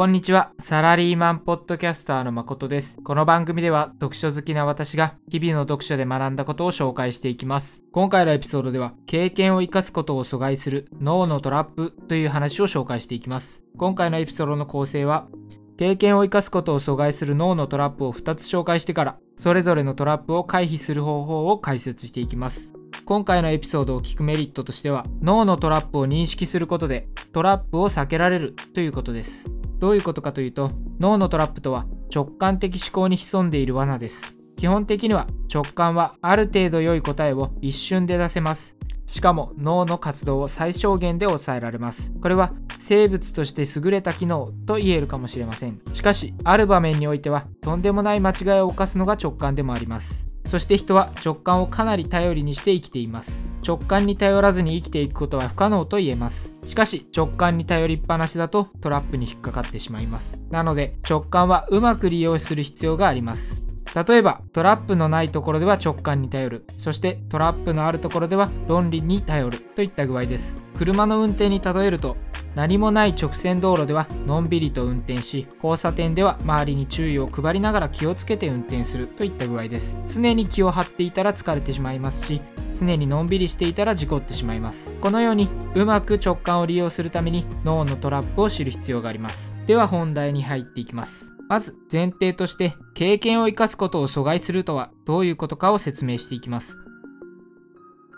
こんにちは。サラリーマンポッドキャスターの誠です。この番組では読書好きな私が日々の読書で学んだことを紹介していきます。今回のエピソードでは経験を生かすことを阻害する脳のトラップという話を紹介していきます。今回のエピソードの構成は経験を生かすことを阻害する脳のトラップを2つ紹介してからそれぞれのトラップを回避する方法を解説していきます。今回のエピソードを聞くメリットとしては脳のトラップを認識することでトラップを避けられるということです。どういうことかというと脳のトラップとは直感的思考に潜んでいる罠です。基本的には直感はある程度良い答えを一瞬で出せます。しかも脳の活動を最小限で抑えられます。これは生物として優れた機能と言えるかもしれません。しかしある場面においてはとんでもない間違いを犯すのが直感でもあります。そして人は直感をかなり頼りにして生きています。直感に頼らずに生きていくことは不可能と言えます。しかし直感に頼りっぱなしだとトラップに引っかかってしまいます。なので直感はうまく利用する必要があります。例えばトラップのないところでは直感に頼る。そしてトラップのあるところでは論理に頼るといった具合です。車の運転に例えると何もない直線道路ではのんびりと運転し交差点では周りに注意を配りながら気をつけて運転するといった具合です。常に気を張っていたら疲れてしまいますし常にのんびりしていたら事故ってしまいます。このようにうまく直感を利用するために脳のトラップを知る必要があります。では本題に入っていきます。まず前提として経験を生かすことを阻害するとはどういうことかを説明していきます。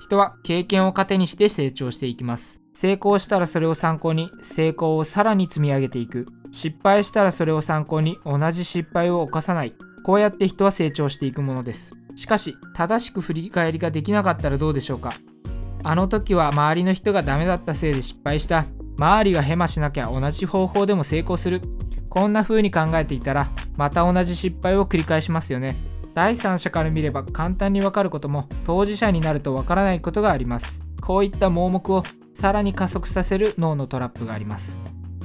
人は経験を糧にして成長していきます。成功したらそれを参考に成功をさらに積み上げていく。失敗したらそれを参考に同じ失敗を犯さない。こうやって人は成長していくものです。しかし正しく振り返りができなかったらどうでしょうか。あの時は周りの人がダメだったせいで失敗した。周りがヘマしなきゃ同じ方法でも成功する。こんな風に考えていたらまた同じ失敗を繰り返しますよね。第三者から見れば簡単にわかることも当事者になるとわからないことがあります。こういった盲目をさらに加速させる脳のトラップがあります。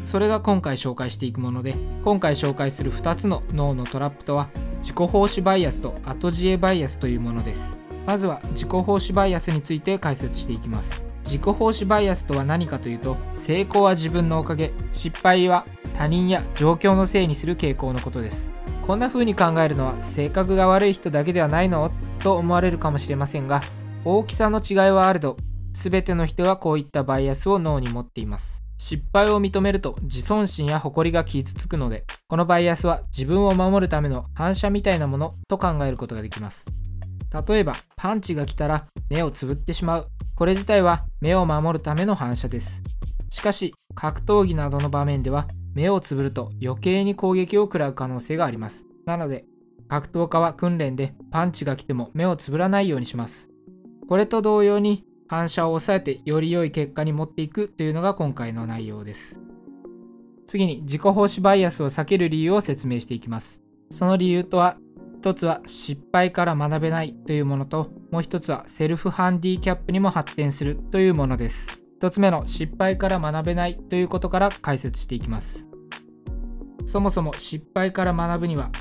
それが今回紹介していくもので今回紹介する2つの脳のトラップとは自己奉仕バイアスと後知恵バイアスというものです。まずは自己奉仕バイアスについて解説していきます。自己奉仕バイアスとは何かというと成功は自分のおかげ失敗は他人や状況のせいにする傾向のことです。こんな風に考えるのは性格が悪い人だけではないの？と思われるかもしれませんが大きさの違いはあると全ての人はこういったバイアスを脳に持っています。失敗を認めると自尊心や誇りが傷つくのでこのバイアスは自分を守るための反射みたいなものと考えることができます。例えばパンチが来たら目をつぶってしまう。これ自体は目を守るための反射です。しかし格闘技などの場面では目をつぶると余計に攻撃を食らう可能性があります。なので、格闘家は訓練でパンチが来ても目をつぶらないようにします。これと同様に反射を抑えてより良い結果に持っていくというのが今回の内容です。次に自己奉仕バイアスを避ける理由を説明していきます。その理由とは、一つは失敗から学べないというものと、もう一つはセルフハンディキャップにも発展するというものです。1つ目の失敗から学べないということから解説していきます。そもそも失敗から学ぶには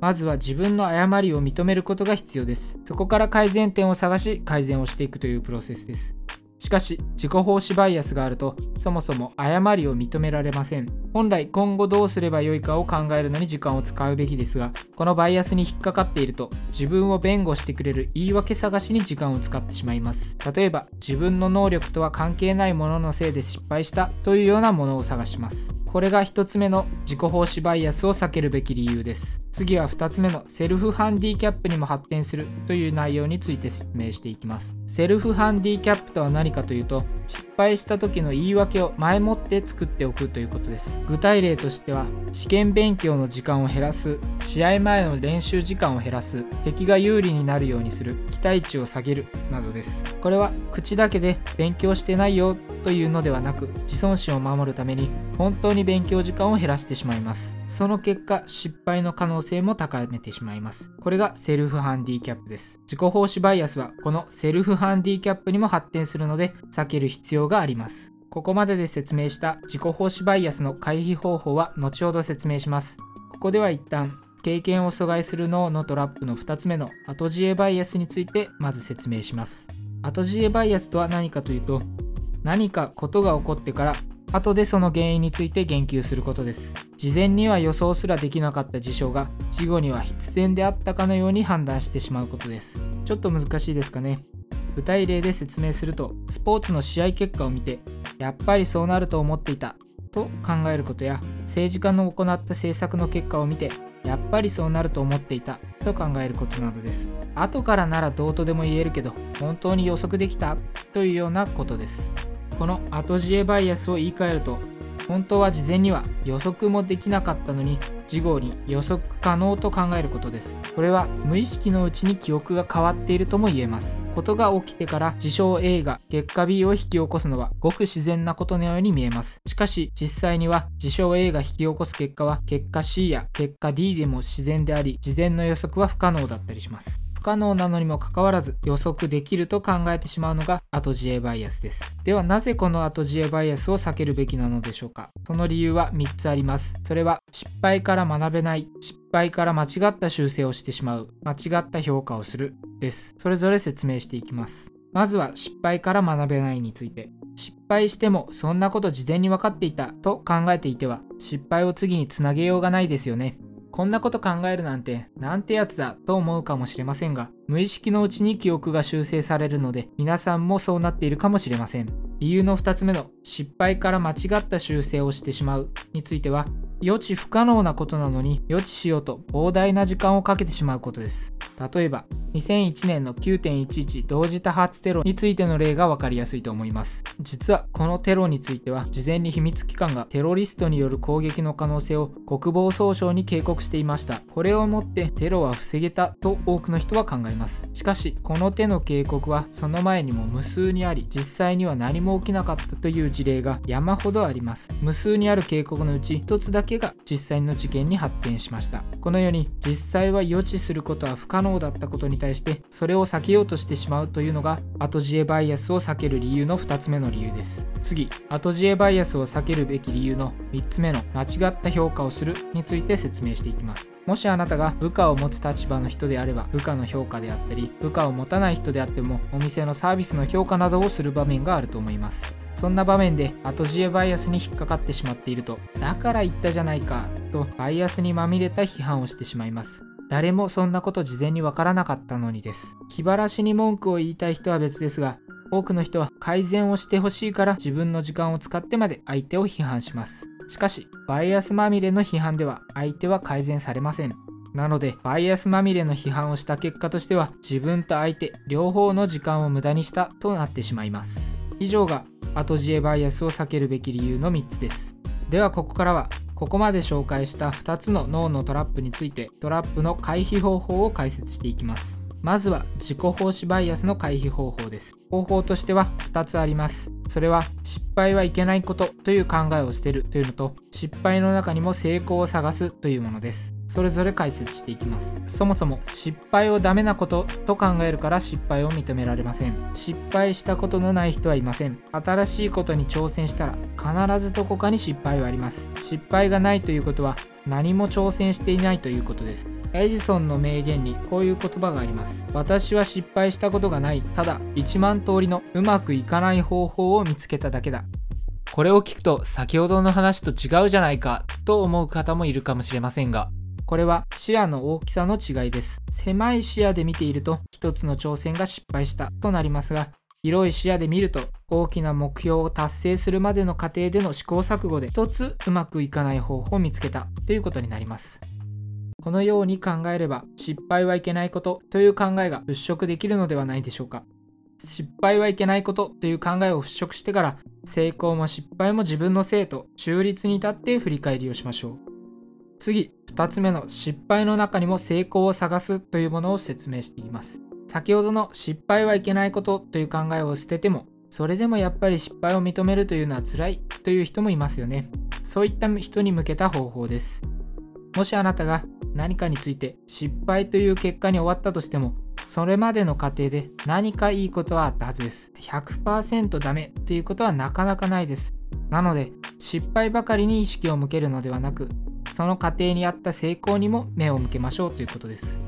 まずは自分の誤りを認めることが必要ですそこから改善点を探し改善をしていくというプロセスですしかし自己奉仕バイアスがあるとそもそも誤りを認められません。本来今後どうすればよいかを考えるのに時間を使うべきですがこのバイアスに引っかかっていると自分を弁護してくれる言い訳探しに時間を使ってしまいます。例えば自分の能力とは関係ないもののせいで失敗したというようなものを探します。これが1つ目の自己奉仕バイアスを避けるべき理由です。次は2つ目のセルフハンディキャップにも発展するという内容について説明していきます。セルフハンディキャップとは何かというと敗した時の言い訳を前もって作っておくということです。具体例としては試験勉強の時間を減らす試合前の練習時間を減らす敵が有利になるようにする期待値を下げるなどです。これは口だけで勉強してないよというのではなく自尊心を守るために本当に勉強時間を減らしてしまいます。その結果失敗の可能性も高めてしまいます。これがセルフハンディキャップです。自己奉仕バイアスはこのセルフハンディキャップにも発展するので避ける必要があります。ここまでで説明した自己奉仕バイアスの回避方法は後ほど説明します。ここでは一旦経験を阻害する脳のトラップの2つ目の後知恵バイアスについてまず説明します。後知恵バイアスとは何かというと何かことが起こってから後でその原因について言及することです。事前には予想すらできなかった事象が事後には必然であったかのように判断してしまうことです。ちょっと難しいですかね。具体例で説明するとスポーツの試合結果を見てやっぱりそうなると思っていたと考えることや政治家の行った政策の結果を見てやっぱりそうなると思っていたと考えることなどです。後からならどうとでも言えるけど本当に予測できたというようなことです。この後知恵バイアスを言い換えると本当は事前には予測もできなかったのに事後に予測可能と考えることです。これは無意識のうちに記憶が変わっているとも言えます。ことが起きてから事象 A が結果 B を引き起こすのはごく自然なことのように見えます。しかし実際には事象 A が引き起こす結果は結果 C や結果 D でも自然であり事前の予測は不可能だったりします。可能なのにもかかわらず予測できると考えてしまうのが後知恵バイアスです。ではなぜこの後知恵バイアスを避けるべきなのでしょうかその理由は3つあります。それは失敗から学べない、失敗から間違った修正をしてしまう、間違った評価をするです。それぞれ説明していきます。まずは失敗から学べないについて。失敗してもそんなこと事前に分かっていたと考えていては失敗を次につなげようがないですよね。こんなこと考えるなんてなんてやつだと思うかもしれませんが無意識のうちに記憶が修正されるので皆さんもそうなっているかもしれません。理由の2つ目の失敗から間違った修正をしてしまうについては予知不可能なことなのに予知しようと膨大な時間をかけてしまうことです。例えば2001年の9.11同時多発テロについての例が分かりやすいと思います。実はこのテロについては事前に秘密機関がテロリストによる攻撃の可能性を国防総省に警告していました。これをもってテロは防げたと多くの人は考えます。しかしこの手の警告はその前にも無数にあり実際には何も起きなかったという事例が山ほどあります。無数にある警告のうち1つだけが実際の事件に発展しました。このように実際は予知することは不可能だったことに対対してそれを避けようとしてしまうというのが後知恵バイアスを避ける理由の2つ目の理由です。次後知恵バイアスを避けるべき理由の3つ目の間違った評価をするについて説明していきます。もしあなたが部下を持つ立場の人であれば部下の評価であったり部下を持たない人であってもお店のサービスの評価などをする場面があると思います。そんな場面で後知恵バイアスに引っかかってしまっているとだから言ったじゃないかとバイアスにまみれた批判をしてしまいます。誰もそんなこと事前にわからなかったのにです。気晴らしに文句を言いたい人は別ですが多くの人は改善をしてほしいから自分の時間を使ってまで相手を批判します。しかしバイアスまみれの批判では相手は改善されません。なのでバイアスまみれの批判をした結果としては自分と相手両方の時間を無駄にしたとなってしまいます。以上が後知恵バイアスを避けるべき理由の3つです。ではここからはここまで紹介した2つの脳のトラップについてトラップの回避方法を解説していきます。まずは自己奉仕バイアスの回避方法です。方法としては2つあります。それは失敗はいけないことという考えを捨てるというのと失敗の中にも成功を探すというものです。それぞれ解説していきます。そもそも失敗をダメなことと考えるから失敗を認められません。失敗したことのない人はいません。新しいことに挑戦したら必ずどこかに失敗はあります。失敗がないということは何も挑戦していないということです。エジソンの名言にこういう言葉があります。私は失敗したことがない。ただ1万通りのうまくいかない方法を見つけただけだ。これを聞くと先ほどの話と違うじゃないかと思う方もいるかもしれませんがこれは視野の大きさの違いです。狭い視野で見ていると一つの挑戦が失敗したとなりますが広い視野で見ると大きな目標を達成するまでの過程での試行錯誤で一つうまくいかない方法を見つけたということになります。このように考えれば失敗はいけないことという考えが払拭できるのではないでしょうか。失敗はいけないことという考えを払拭してから成功も失敗も自分のせいと中立に立って振り返りをしましょう。次、2つ目の失敗の中にも成功を探すというものを説明していきます。先ほどの失敗はいけないことという考えを捨てても、それでもやっぱり失敗を認めるというのは辛いという人もいますよね。そういった人に向けた方法です。もしあなたが何かについて失敗という結果に終わったとしても、それまでの過程で何かいいことはあったはずです。100%ダメということはなかなかないです。なので、失敗ばかりに意識を向けるのではなく、その過程にあった成功にも目を向けましょうということです。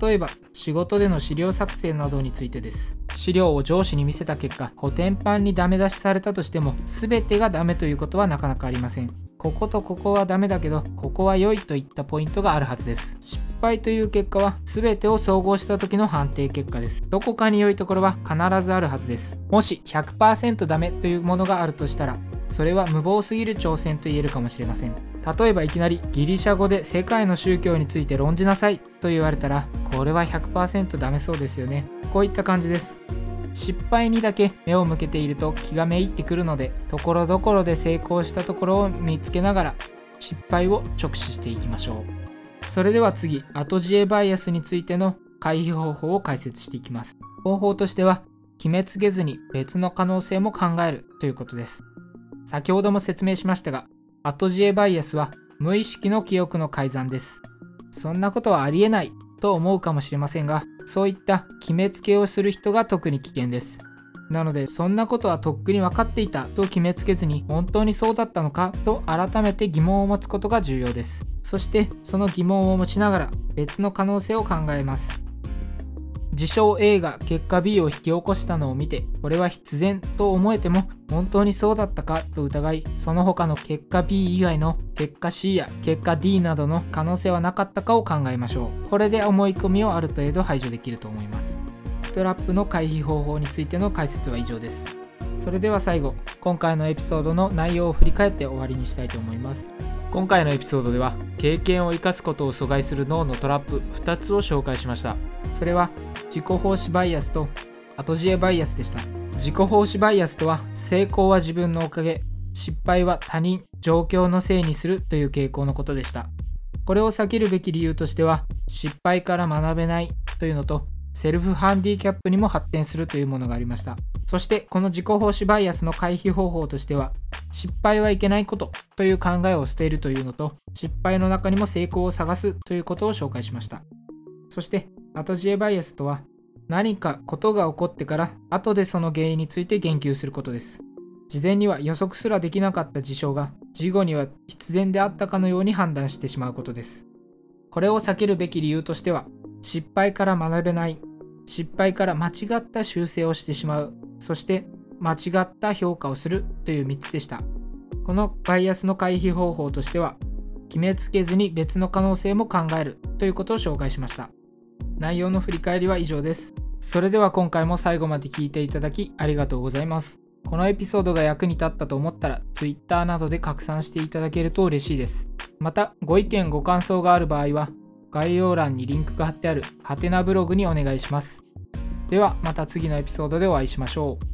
例えば仕事での資料作成などについてです。資料を上司に見せた結果コテンパンにダメ出しされたとしても全てがダメということはなかなかありません。こことここはダメだけどここは良いといったポイントがあるはずです。失敗という結果は全てを総合した時の判定結果です。どこかに良いところは必ずあるはずです。もし100%ダメというものがあるとしたらそれは無謀すぎる挑戦と言えるかもしれません。例えばいきなりギリシャ語で世界の宗教について論じなさいと言われたらこれは100%ダメそうですよね。こういった感じです。失敗にだけ目を向けていると気がめいってくるのでところどころで成功したところを見つけながら失敗を直視していきましょう。それでは次後自衛バイアスについての回避方法を解説していきます。方法としては決めつけずに別の可能性も考えるということです。先ほども説明しましたが後自衛バイアスは無意識の記憶の改ざんです。そんなことはありえないと思うかもしれませんがそういった決めつけをする人が特に危険です。なのでそんなことはとっくに分かっていたと決めつけずに本当にそうだったのかと改めて疑問を持つことが重要です。そしてその疑問を持ちながら別の可能性を考えます。自称 A が結果 B を引き起こしたのを見てこれは必然と思えても本当にそうだったかと疑いその他の結果 B 以外の結果 C や結果 D などの可能性はなかったかを考えましょう。これで思い込みをある程度排除できると思います。トラップの回避方法についての解説は以上です。それでは最後今回のエピソードの内容を振り返って終わりにしたいと思います。今回のエピソードでは経験を生かすことを阻害する脳のトラップ2つを紹介しました。それは自己奉仕バイアスと後知恵バイアスでした。自己奉仕バイアスとは成功は自分のおかげ失敗は他人状況のせいにするという傾向のことでした。これを避けるべき理由としては失敗から学べないというのとセルフハンディキャップにも発展するというものがありました。そしてこの自己奉仕バイアスの回避方法としては失敗はいけないことという考えを捨てるというのと失敗の中にも成功を探すということを紹介しました。そして後知恵バイアスとは何かことが起こってから後でその原因について言及することです。事前には予測すらできなかった事象が事後には必然であったかのように判断してしまうことです。これを避けるべき理由としては失敗から学べない失敗から間違った修正をしてしまうそして間違った評価をするという3つでした。このバイアスの回避方法としては決めつけずに別の可能性も考えるということを紹介しました。内容の振り返りは以上です。それでは今回も最後まで聞いていただきありがとうございます。このエピソードが役に立ったと思ったら Twitter などで拡散していただけると嬉しいです。また、ご意見ご感想がある場合は概要欄にリンクが貼ってあるハテナブログにお願いします。ではまた次のエピソードでお会いしましょう。